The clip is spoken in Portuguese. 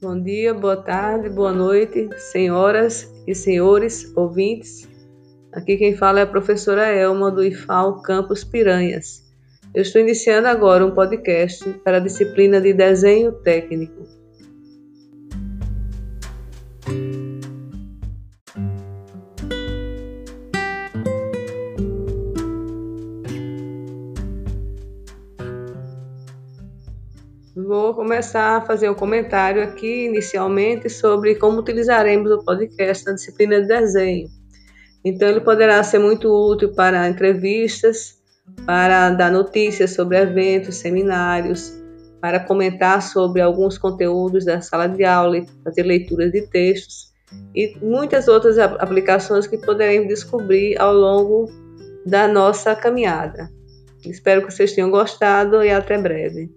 Bom dia, boa tarde, boa noite, senhoras e senhores ouvintes. Aqui quem fala é a professora Elma do IFAL Campus Piranhas. Eu estou iniciando agora um podcast para a disciplina de desenho técnico. Vou começar a fazer um comentário aqui inicialmente sobre como utilizaremos o podcast na disciplina de desenho. Então, ele poderá ser muito útil para entrevistas, para dar notícias sobre eventos, seminários, para comentar sobre alguns conteúdos da sala de aula, fazer leituras de textos e muitas outras aplicações que poderemos descobrir ao longo da nossa caminhada. Espero que vocês tenham gostado e até breve.